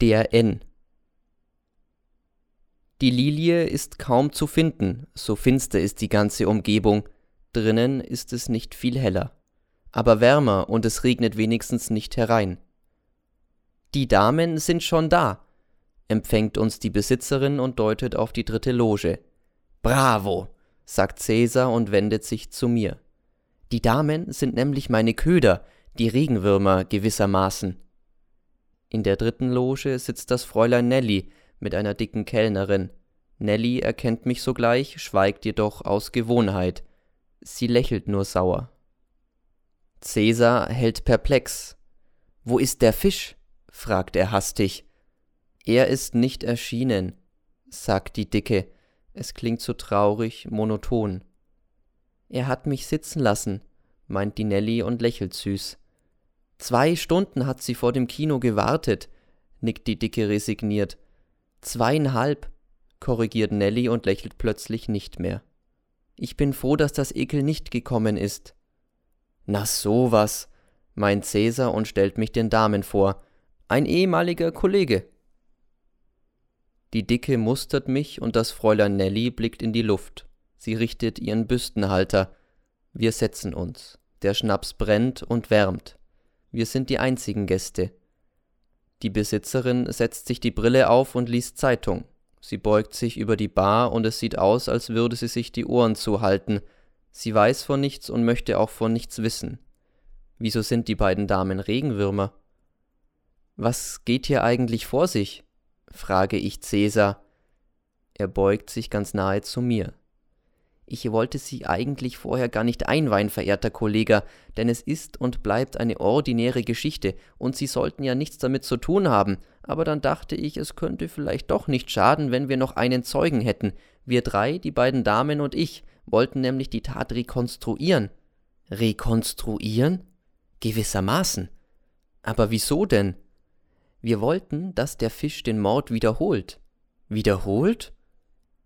Der N. Die Lilie ist kaum zu finden, so finster ist die ganze Umgebung, drinnen ist es nicht viel heller, aber wärmer und es regnet wenigstens nicht herein. Die Damen sind schon da, empfängt uns die Besitzerin und deutet auf die dritte Loge. Bravo, sagt Cäsar und wendet sich zu mir. Die Damen sind nämlich meine Köder, die Regenwürmer gewissermaßen. In der dritten Loge sitzt das Fräulein Nelly mit einer dicken Kellnerin. Nelly erkennt mich sogleich, schweigt jedoch aus Gewohnheit. Sie lächelt nur sauer. Cäsar hält perplex. Wo ist der Fisch? fragt er hastig. Er ist nicht erschienen, sagt die Dicke. Es klingt so traurig, monoton. Er hat mich sitzen lassen, meint die Nelly und lächelt süß. Zwei Stunden hat sie vor dem Kino gewartet, nickt die Dicke resigniert. Zweieinhalb, korrigiert Nelly und lächelt plötzlich nicht mehr. Ich bin froh, dass das Ekel nicht gekommen ist. Na sowas, meint Cäsar und stellt mich den Damen vor. Ein ehemaliger Kollege. Die Dicke mustert mich und das Fräulein Nelly blickt in die Luft. Sie richtet ihren Büstenhalter. Wir setzen uns. Der Schnaps brennt und wärmt. Wir sind die einzigen Gäste. Die Besitzerin setzt sich die Brille auf und liest Zeitung. Sie beugt sich über die Bar und es sieht aus, als würde sie sich die Ohren zuhalten. Sie weiß von nichts und möchte auch von nichts wissen. Wieso sind die beiden Damen Regenwürmer? Was geht hier eigentlich vor sich? frage ich Cäsar. Er beugt sich ganz nahe zu mir. Ich wollte Sie eigentlich vorher gar nicht einweihen, verehrter Kollege, denn es ist und bleibt eine ordinäre Geschichte, und Sie sollten ja nichts damit zu tun haben, aber dann dachte ich, es könnte vielleicht doch nicht schaden, wenn wir noch einen Zeugen hätten. Wir drei, die beiden Damen und ich, wollten nämlich die Tat rekonstruieren. Rekonstruieren? Gewissermaßen. Aber wieso denn? Wir wollten, dass der Fisch den Mord wiederholt. Wiederholt?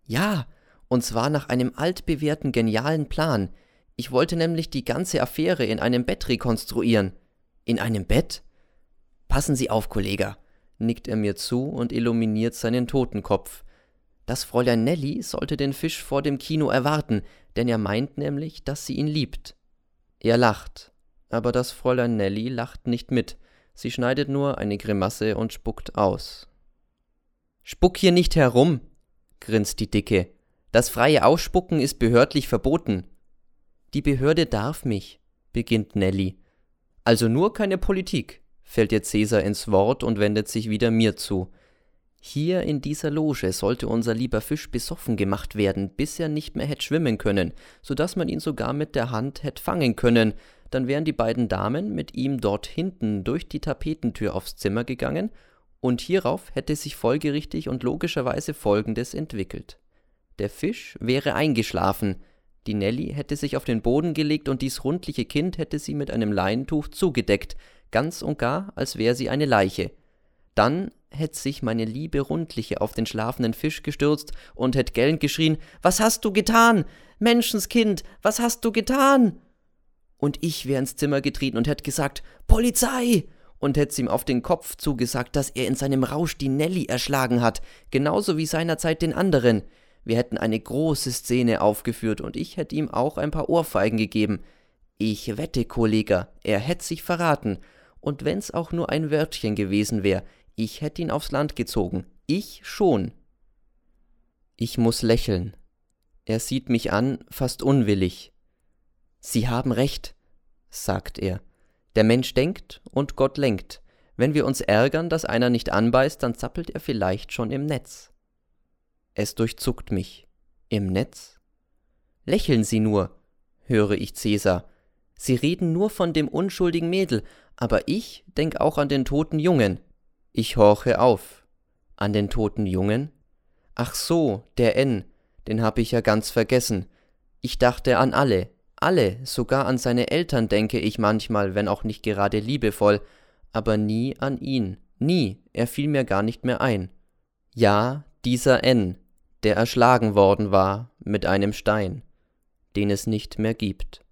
Ja, und zwar nach einem altbewährten genialen Plan. Ich wollte nämlich die ganze Affäre in einem Bett rekonstruieren. In einem Bett? Passen Sie auf, Kollege, nickt er mir zu und illuminiert seinen Totenkopf. Das Fräulein Nelly sollte den Fisch vor dem Kino erwarten, denn er meint nämlich, dass sie ihn liebt. Er lacht, aber das Fräulein Nelly lacht nicht mit, sie schneidet nur eine Grimasse und spuckt aus. Spuck hier nicht herum, grinst die Dicke, das freie Ausspucken ist behördlich verboten. Die Behörde darf mich, beginnt Nelly. Also nur keine Politik, fällt ihr Cäsar ins Wort und wendet sich wieder mir zu. Hier in dieser Loge sollte unser lieber Fisch besoffen gemacht werden, bis er nicht mehr hätte schwimmen können, so dass man ihn sogar mit der Hand hätte fangen können, dann wären die beiden Damen mit ihm dort hinten durch die Tapetentür aufs Zimmer gegangen, und hierauf hätte sich folgerichtig und logischerweise Folgendes entwickelt. Der Fisch wäre eingeschlafen, die Nelly hätte sich auf den Boden gelegt und dies rundliche Kind hätte sie mit einem Leintuch zugedeckt, ganz und gar, als wäre sie eine Leiche. Dann hätte sich meine liebe Rundliche auf den schlafenden Fisch gestürzt und hätte gellend geschrien: Was hast du getan? Menschenskind, was hast du getan? Und ich wäre ins Zimmer getreten und hätte gesagt: Polizei! und hätte ihm auf den Kopf zugesagt, dass er in seinem Rausch die Nelly erschlagen hat, genauso wie seinerzeit den anderen. Wir hätten eine große Szene aufgeführt und ich hätte ihm auch ein paar Ohrfeigen gegeben. Ich wette, Kollege, er hätte sich verraten. Und wenn's auch nur ein Wörtchen gewesen wäre, ich hätte ihn aufs Land gezogen. Ich schon. Ich muss lächeln. Er sieht mich an, fast unwillig. Sie haben recht, sagt er. Der Mensch denkt und Gott lenkt. Wenn wir uns ärgern, dass einer nicht anbeißt, dann zappelt er vielleicht schon im Netz. Es durchzuckt mich. Im Netz? Lächeln Sie nur, höre ich Cäsar. Sie reden nur von dem unschuldigen Mädel, aber ich denk auch an den toten Jungen. Ich horche auf. An den toten Jungen? Ach so, der N, den hab ich ja ganz vergessen. Ich dachte an alle, alle, sogar an seine Eltern denke ich manchmal, wenn auch nicht gerade liebevoll, aber nie an ihn, nie, er fiel mir gar nicht mehr ein. Ja, dieser N, der erschlagen worden war mit einem Stein, den es nicht mehr gibt.